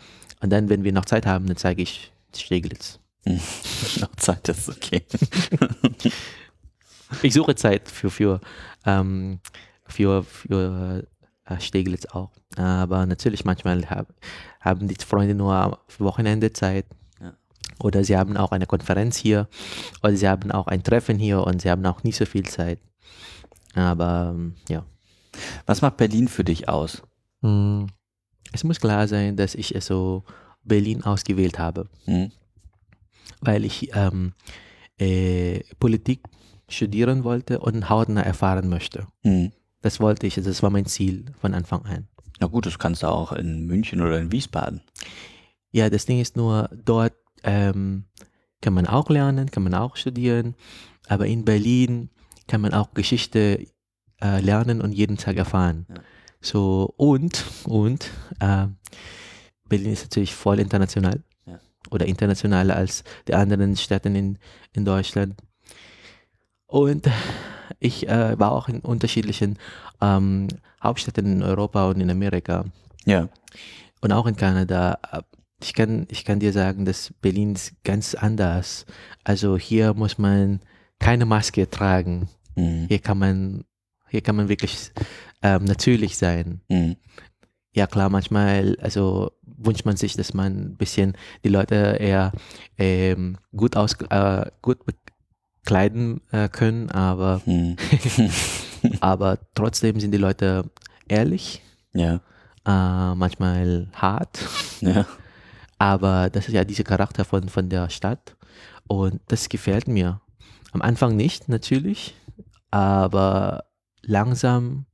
Und dann, wenn wir noch Zeit haben, dann zeige ich Steglitz. Noch Zeit ist okay. Ich suche Zeit für für ähm, für, für äh, Steglitz auch. Aber natürlich manchmal hab, haben die Freunde nur am Wochenende Zeit. Ja. Oder sie haben auch eine Konferenz hier. Oder sie haben auch ein Treffen hier und sie haben auch nicht so viel Zeit. Aber ähm, ja. Was macht Berlin für dich aus? Mm, Es muss klar sein, dass ich so Berlin ausgewählt habe, Mhm. weil ich ähm, äh, Politik studieren wollte und hautnah erfahren möchte. Mhm. Das wollte ich, das war mein Ziel von Anfang an. Na gut, das kannst du auch in München oder in Wiesbaden. Ja, das Ding ist nur, dort ähm, kann man auch lernen, kann man auch studieren, aber in Berlin kann man auch Geschichte äh, lernen und jeden Tag erfahren. Ja. So, und, und, äh, Berlin ist natürlich voll international Ja. oder internationaler als die anderen Städte in, in Deutschland. Und ich äh, war auch in unterschiedlichen ähm, Hauptstädten in Europa und in Amerika Ja. und auch in Kanada. Ich kann, ich kann dir sagen, dass Berlin ist ganz anders. Also hier muss man keine Maske tragen. Mhm. Hier kann man, hier kann man wirklich ähm, natürlich sein. Mhm. Ja klar, manchmal, also wünscht man sich, dass man ein bisschen die Leute eher ähm, gut aus, äh, gut bekleiden äh, können, aber, Mhm. aber trotzdem sind die Leute ehrlich, ja. äh, manchmal hart. Ja. Aber das ist ja dieser Charakter von, von der Stadt und das gefällt mir. Am Anfang nicht, natürlich, aber langsam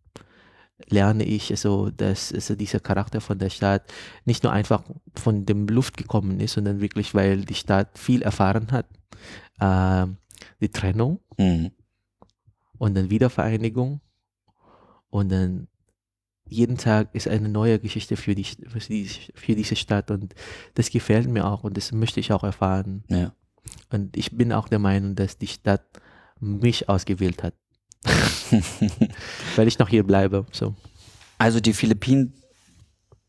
lerne ich so, dass also dieser Charakter von der Stadt nicht nur einfach von dem Luft gekommen ist, sondern wirklich, weil die Stadt viel erfahren hat. Ähm, die Trennung Mhm. und dann Wiedervereinigung und dann jeden Tag ist eine neue Geschichte für, die, für, die, für diese Stadt und das gefällt mir auch und das möchte ich auch erfahren. Ja. Und ich bin auch der Meinung, dass die Stadt mich ausgewählt hat, weil ich noch hier bleibe. So. Also die Philippinen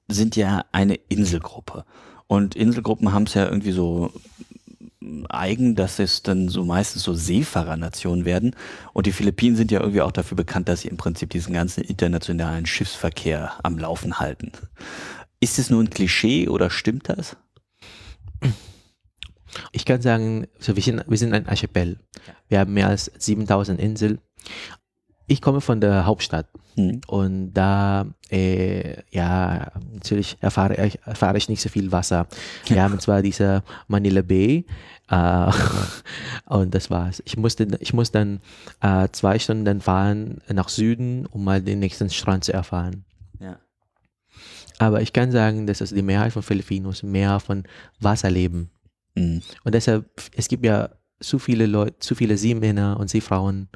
sind ja eine Inselgruppe. Und Inselgruppen haben es ja irgendwie so eigen, dass es dann so meistens so Seefahrernationen werden. Und die Philippinen sind ja irgendwie auch dafür bekannt, dass sie im Prinzip diesen ganzen internationalen Schiffsverkehr am Laufen halten. Ist es nur ein Klischee oder stimmt das? Ich kann sagen, so wir, sind, wir sind ein Archipel. Wir haben mehr als 7000 Inseln. Ich komme von der Hauptstadt Hm. und da, äh, ja, natürlich erfahre ich, erfahre ich nicht so viel Wasser. Wir haben zwar diese Manila Bay äh, und das war's. Ich musste, ich muss dann äh, zwei Stunden fahren nach Süden, um mal den nächsten Strand zu erfahren. Ja. Aber ich kann sagen, dass also die Mehrheit von Filipinos mehr von Wasser leben. Hm. Und deshalb, es gibt ja zu viele Leute, zu viele Seemänner und Seefrauen,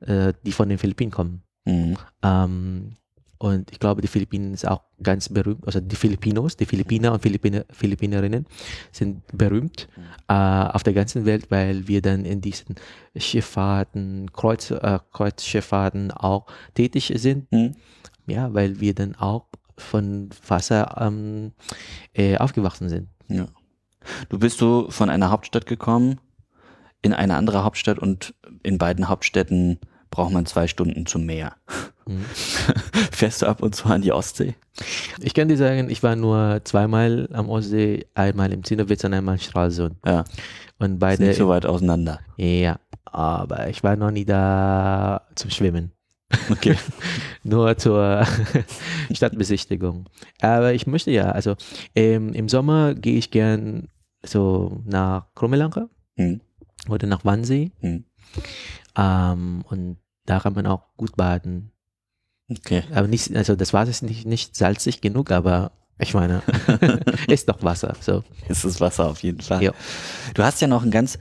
äh, die von den Philippinen kommen. Hm. Ähm, und ich glaube, die Philippinen ist auch ganz berühmt, also die Filipinos, die Philippiner und Philippine, Philippinerinnen sind berühmt äh, auf der ganzen Welt, weil wir dann in diesen Schifffahrten, Kreuz, äh, Kreuzschifffahrten auch tätig sind. Hm. Ja, weil wir dann auch von Wasser ähm, äh, aufgewachsen sind. Ja. Du bist so von einer Hauptstadt gekommen in eine andere Hauptstadt und in beiden Hauptstädten braucht man zwei Stunden zum Meer. Mhm. Fährst du ab und zu an die Ostsee? Ich kann dir sagen, ich war nur zweimal am Ostsee, einmal im Zinnowitz und einmal in Stralsund. Ja, Und ist beide, nicht so weit auseinander. ja, aber ich war noch nie da zum Schwimmen. Okay. Nur zur Stadtbesichtigung. Aber ich möchte ja, also ähm, im Sommer gehe ich gern so nach Krummelanka Hm. Oder nach Wannsee. Hm. Ähm, und da kann man auch gut baden. Okay. Aber nicht, also das Wasser ist nicht, nicht salzig genug, aber ich meine, ist doch Wasser. So. Ist das Wasser auf jeden Fall. Ja. Du hast ja noch ein ganz,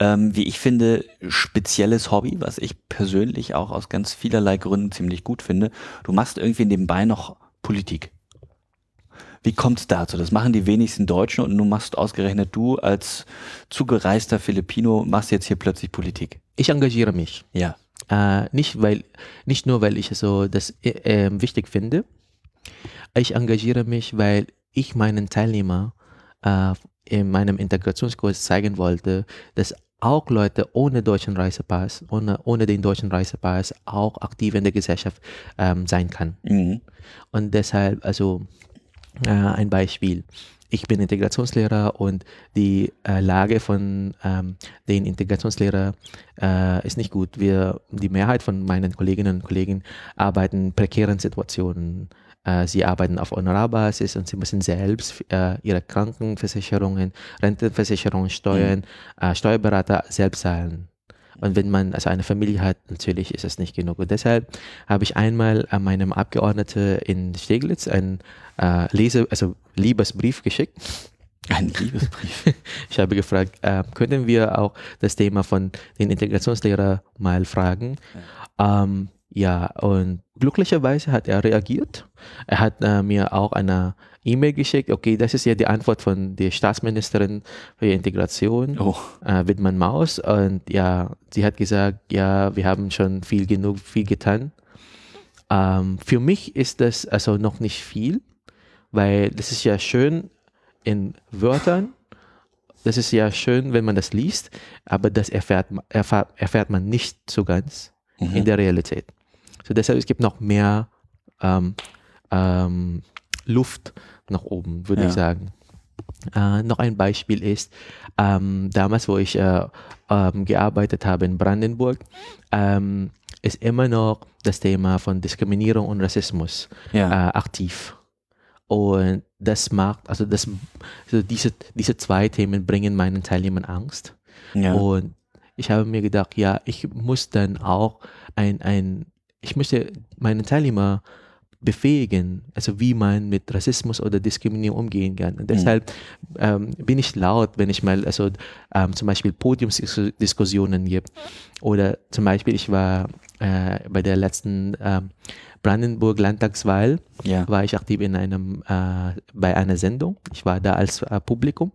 ähm, wie ich finde, spezielles Hobby, was ich persönlich auch aus ganz vielerlei Gründen ziemlich gut finde. Du machst irgendwie nebenbei noch Politik. Wie kommt es dazu? Das machen die wenigsten Deutschen und nun machst ausgerechnet du als zugereister Filipino, machst jetzt hier plötzlich Politik. Ich engagiere mich. Ja. Äh, nicht, weil, nicht nur, weil ich so das äh, ähm, wichtig finde. Ich engagiere mich, weil ich meinen Teilnehmer äh, in meinem Integrationskurs zeigen wollte, dass auch Leute ohne deutschen Reisepass, ohne, ohne den deutschen Reisepass auch aktiv in der Gesellschaft ähm, sein kann. Mhm. Und deshalb, also äh, ein Beispiel. Ich bin Integrationslehrer und die äh, Lage von ähm, den Integrationslehrern äh, ist nicht gut. Wir, die Mehrheit von meinen Kolleginnen und Kollegen arbeiten in prekären Situationen. Äh, sie arbeiten auf Honorarbasis und sie müssen selbst äh, ihre Krankenversicherungen, Rentenversicherungen, Steuern, äh, Steuerberater selbst zahlen. Und wenn man also eine Familie hat, natürlich ist es nicht genug. Und deshalb habe ich einmal an meinem Abgeordneten in Steglitz einen äh, Lese, also Liebesbrief geschickt. Ein Liebesbrief. Ich habe gefragt, äh, können wir auch das Thema von den Integrationslehrer mal fragen? Ja, ähm, ja und glücklicherweise hat er reagiert. Er hat äh, mir auch eine E-Mail geschickt. Okay, das ist ja die Antwort von der Staatsministerin für Integration, Oh. äh, Wittmann Maus. Und ja, sie hat gesagt, ja, wir haben schon viel genug, viel getan. Ähm, für mich ist das also noch nicht viel, weil das ist ja schön in Wörtern. Das ist ja schön, wenn man das liest, aber das erfährt, erfahrt, erfährt man nicht so ganz in der Realität. So deshalb es gibt noch mehr ähm, ähm, Luft nach oben, würde Ja. ich sagen. Äh, noch ein Beispiel ist, ähm, damals, wo ich äh, ähm, gearbeitet habe in Brandenburg, ähm, ist immer noch das Thema von Diskriminierung und Rassismus Ja. äh, aktiv. Und das macht, also das, also diese, diese zwei Themen bringen meinen Teilnehmern Angst. ja. Und ich habe mir gedacht, ja, ich muss dann auch ein, ein, ich möchte meinen Teilnehmer befähigen, also wie man mit Rassismus oder Diskriminierung umgehen kann. Und deshalb ähm, bin ich laut, wenn ich mal also ähm, zum Beispiel Podiumsdiskussionen gibt. Oder zum Beispiel, ich war äh, bei der letzten ähm, Brandenburg Landtagswahl, ja. war ich aktiv in einem, äh, bei einer Sendung. Ich war da als äh, Publikum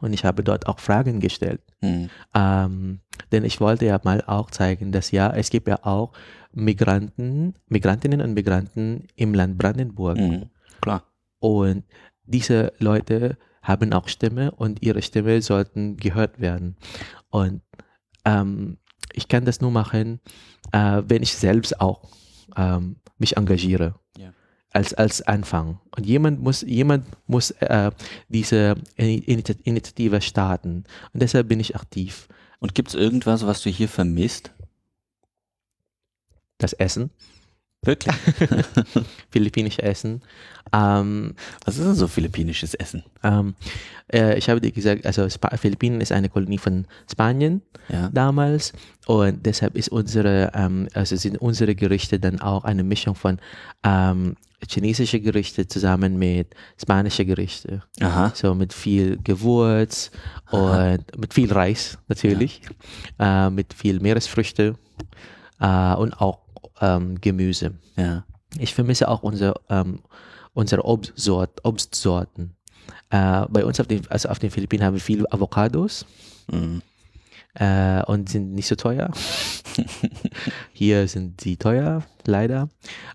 und ich habe dort auch Fragen gestellt. Hm. Ähm, denn ich wollte ja mal auch zeigen, dass ja, es gibt ja auch Migranten, Migrantinnen und Migranten im Land Brandenburg. Hm. Klar. Und diese Leute haben auch Stimme und ihre Stimme sollten gehört werden. Und ähm, ich kann das nur machen, äh, wenn ich selbst auch ähm, mich engagiere. Ja. Als, als Anfang. Und jemand muss, jemand muss äh, diese Initi- Initiative starten. Und deshalb bin ich aktiv. Und gibt es irgendwas, was du hier vermisst? Das Essen, Wirklich? philippinische Essen. Ähm, Was ist denn so philippinisches Essen? ähm, äh, ich habe dir gesagt, also Spa Philippinen ist eine Kolonie von Spanien Ja. damals und deshalb ist unsere, ähm, also sind unsere Gerichte dann auch eine Mischung von ähm, chinesische Gerichte zusammen mit spanische Gerichte. Aha. So mit viel Gewürz und mit viel Reis natürlich, äh, mit viel Meeresfrüchte äh, und auch ähm, Gemüse. Ja. Ich vermisse auch unser, ähm, unsere Obstsort, Obstsorten. Äh, bei uns auf den, also auf den Philippinen haben wir viele Avocados Mhm. äh, und sind nicht so teuer. Hier sind sie teuer, leider.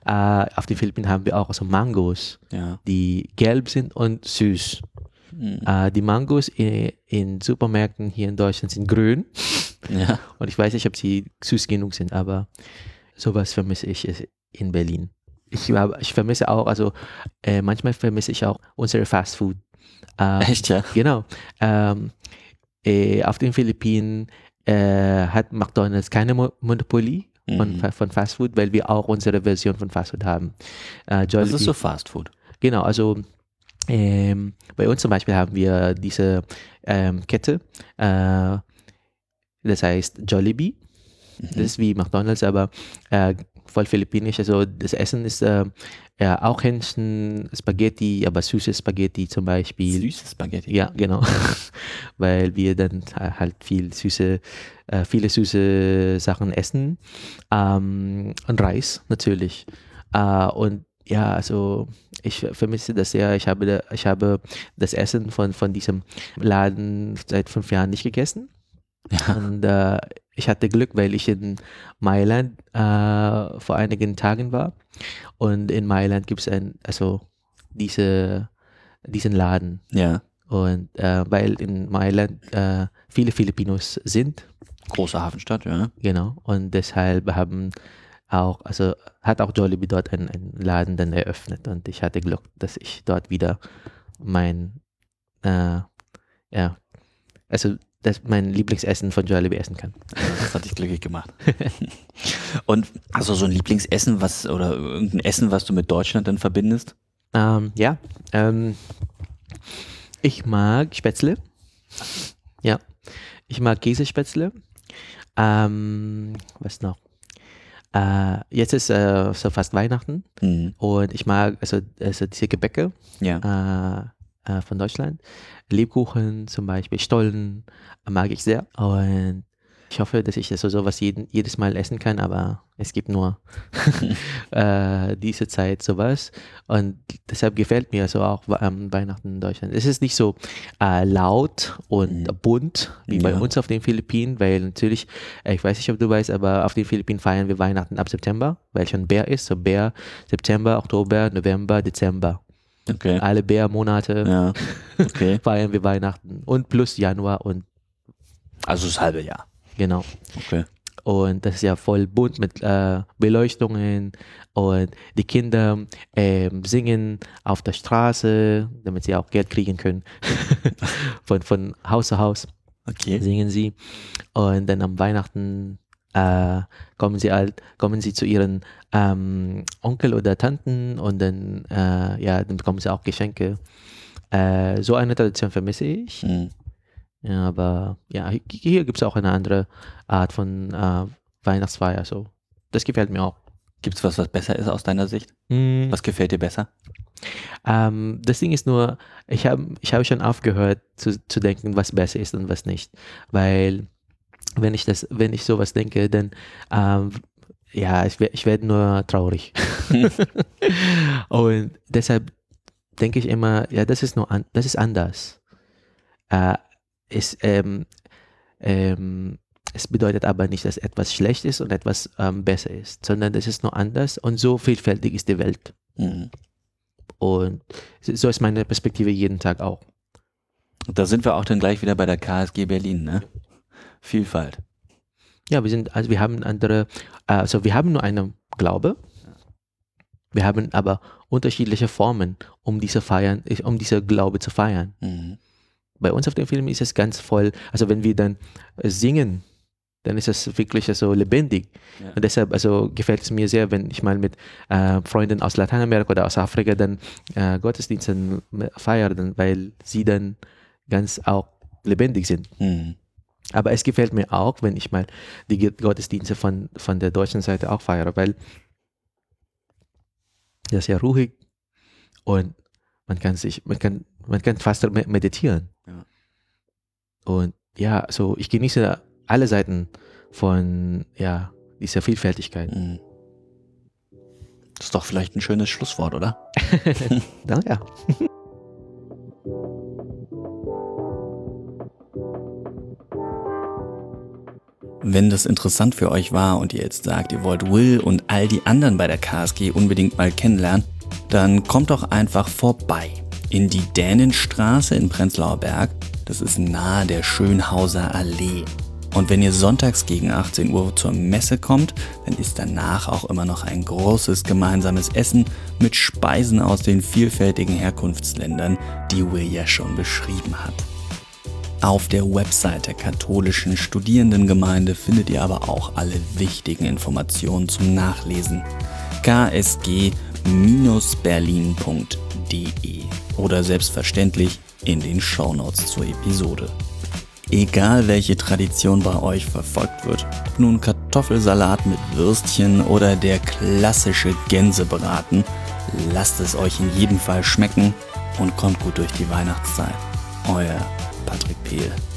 Äh, auf den Philippinen haben wir auch also Mangos, Ja. die gelb sind und süß. Mhm. Äh, die Mangos in, in Supermärkten hier in Deutschland sind grün Ja. und ich weiß nicht, ob sie süß genug sind, aber sowas vermisse ich in Berlin. Ich, ich vermisse auch, also äh, manchmal vermisse ich auch unsere Fast Food. Äh, Echt, ja? Genau. Ähm, äh, auf den Philippinen äh, hat McDonald's keine Mo Monopolie von, Mhm. Von Fast Food, weil wir auch unsere Version von Fast Food haben. Äh, Das ist so Fast Food. Genau, also ähm, bei uns zum Beispiel haben wir diese ähm, Kette, äh, das heißt Jollibee. Das ist wie McDonalds, aber äh, voll philippinisch. Also das Essen ist äh, ja, auch Hähnchen, Spaghetti, aber süßes Spaghetti zum Beispiel. Süßes Spaghetti. Ja, genau. Weil wir dann halt viel süße, äh, viele süße Sachen essen. Ähm, und Reis natürlich. Äh, und ja, also ich vermisse das sehr. Ich habe, ich habe das Essen von, von diesem Laden seit fünf Jahren nicht gegessen. Ja. Und äh, ich hatte Glück, weil ich in Mailand äh, vor einigen Tagen war. Und in Mailand gibt es ein, also diese, diesen Laden. Ja. Und äh, weil in Mailand äh, viele Filipinos sind, Große Hafenstadt, ja. genau, und deshalb haben auch, also hat auch Jollibee dort einen, einen Laden dann eröffnet und ich hatte Glück, dass ich dort wieder mein, äh, ja, also dass mein Lieblingsessen von Jollibee essen kann. Das hat dich glücklich gemacht. Und hast du so ein Lieblingsessen, was oder irgendein Essen, was du mit Deutschland dann verbindest? Ähm, ja, ähm, ich mag Spätzle. Ja, ich mag Käsespätzle. Ähm, was noch? Äh, jetzt ist äh, so fast Weihnachten Mhm. und ich mag also, also diese Gebäcke Ja. äh, äh, von Deutschland. Lebkuchen zum Beispiel, Stollen mag ich sehr und ich hoffe, dass ich das so sowas jeden, jedes Mal essen kann, aber es gibt nur äh, diese Zeit sowas und deshalb gefällt mir so auch ähm, Weihnachten in Deutschland. Es ist nicht so äh, laut und Mhm. bunt wie bei Ja. uns auf den Philippinen, weil natürlich, äh, ich weiß nicht, ob du weißt, aber auf den Philippinen feiern wir Weihnachten ab September, weil schon Bär ist, so Bär September, Oktober, November, Dezember. Okay. Alle Bärmonate Ja. Okay. feiern wir Weihnachten und plus Januar und Also das halbe Jahr. genau. Okay. Und das ist ja voll bunt mit äh, Beleuchtungen und die Kinder ähm, singen auf der Straße, damit sie auch Geld kriegen können. von, von Haus zu Haus Okay. singen sie. Und dann am Weihnachten äh, kommen sie halt, kommen sie zu ihren ähm, Onkel oder Tanten und dann, äh, ja, dann bekommen sie auch Geschenke. Äh, so eine Tradition vermisse ich. Mhm. Ja, aber ja, hi- hier gibt es auch eine andere Art von äh, Weihnachtsfeier. So. Das gefällt mir auch. Gibt es was, was besser ist aus deiner Sicht? Mm, Was gefällt dir besser? ähm, das Ding ist nur, ich habe ich hab schon aufgehört zu, zu denken, was besser ist und was nicht. Weil wenn ich das, wenn ich sowas denke, dann ähm, ja, ich, ich werde nur traurig. und deshalb denke ich immer, ja, das ist nur an, das ist anders. Äh, ist, ähm, ähm, es bedeutet aber nicht, dass etwas schlecht ist und etwas ähm, besser ist, sondern es ist nur anders und so vielfältig ist die Welt. Mhm. Und so ist meine Perspektive jeden Tag auch. Da sind wir auch dann gleich wieder bei der KSG Berlin, ne? Vielfalt. Ja, wir sind, also wir haben andere, also wir haben nur einen Glaube. Wir haben aber unterschiedliche Formen, um diese feiern, um diese Glaube zu feiern. Mhm. Bei uns auf dem Film ist es ganz voll, also wenn wir dann singen, dann ist es wirklich so lebendig. Ja. Und deshalb also gefällt es mir sehr, wenn ich mal mit äh, Freunden aus Lateinamerika oder aus Afrika dann äh, Gottesdienste feiere, weil sie dann ganz auch lebendig sind. Mhm. Aber es gefällt mir auch, wenn ich mal die Gottesdienste von, von der deutschen Seite auch feiere, weil das ist ja ruhig und man kann sich, man kann, man kann fast meditieren. Ja. Und ja, so ich genieße alle Seiten von ja, dieser Vielfältigkeit. Mhm. Das ist doch vielleicht ein schönes Schlusswort, oder? Dann, Wenn das interessant für euch war und ihr jetzt sagt, ihr wollt Will und all die anderen bei der KSG unbedingt mal kennenlernen, dann kommt doch einfach vorbei in die Dänenstraße in Prenzlauer Berg. Das ist nahe der Schönhauser Allee. Und wenn ihr sonntags gegen 18 Uhr zur Messe kommt, dann ist danach auch immer noch ein großes gemeinsames Essen mit Speisen aus den vielfältigen Herkunftsländern, die Will ja schon beschrieben hat. Auf der Website der katholischen Studierendengemeinde findet ihr aber auch alle wichtigen Informationen zum Nachlesen. ksg-berlin.de oder selbstverständlich in den Shownotes zur Episode. Egal welche Tradition bei euch verfolgt wird, ob nun Kartoffelsalat mit Würstchen oder der klassische Gänsebraten, lasst es euch in jedem Fall schmecken und kommt gut durch die Weihnachtszeit. Euer Patrick Pehl.